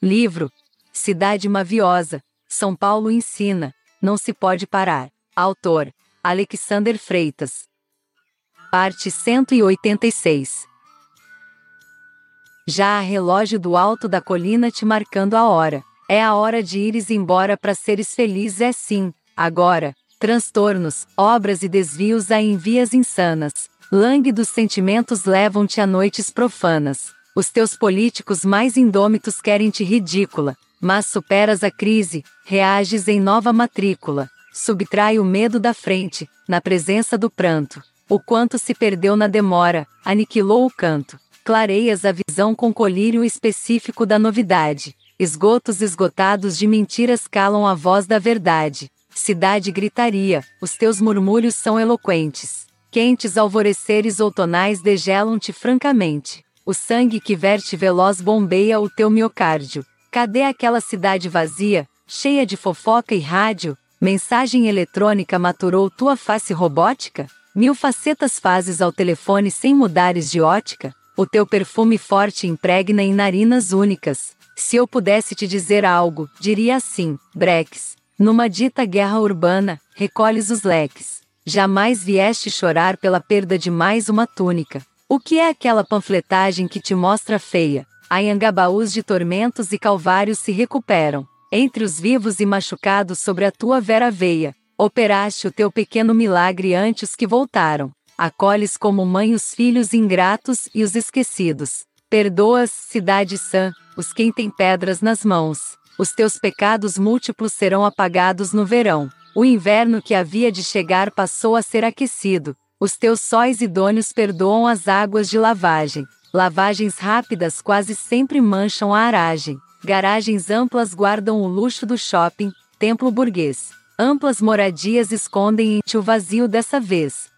Livro Cidade Maviosa, São Paulo ensina, não se pode parar. Autor Alexander Freitas. Parte 186. Já há relógio do alto da colina te marcando a hora. É a hora de ires embora para seres feliz é sim. Agora, transtornos, obras e desvios a envias insanas. Lânguidos sentimentos levam-te a noites profanas. Os teus políticos mais indômitos querem te ridícula, mas superas a crise, reages em nova matrícula. Subtrai o medo da frente, na presença do pranto. O quanto se perdeu na demora, aniquilou o canto. Clareias a visão com colírio específico da novidade. Esgotos esgotados de mentiras calam a voz da verdade. Cidade gritaria, os teus murmúrios são eloquentes. Quentes alvoreceres outonais degelam-te francamente. O sangue que verte veloz bombeia o teu miocárdio. Cadê aquela cidade vazia, cheia de fofoca e rádio? Mensagem eletrônica maturou tua face robótica? Mil facetas fazes ao telefone sem mudares de ótica? O teu perfume forte impregna em narinas únicas. Se eu pudesse te dizer algo, diria assim: Brex. Numa dita guerra urbana, recolhes os leques. Jamais vieste chorar pela perda de mais uma túnica. O que é aquela panfletagem que te mostra feia? Anhangabaús de tormentos e calvários se recuperam. Entre os vivos e machucados sobre a tua vera veia, operaste o teu pequeno milagre antes que voltaram. Acolhes como mãe os filhos ingratos e os esquecidos. Perdoas, cidade sã, os quem tem pedras nas mãos. Os teus pecados múltiplos serão apagados no verão. O inverno que havia de chegar passou a ser aquecido. Os teus sóis idôneos perdoam as águas de lavagem. Lavagens rápidas quase sempre mancham a aragem. Garagens amplas guardam o luxo do shopping, templo burguês. Amplas moradias escondem em ti o vazio dessa vez.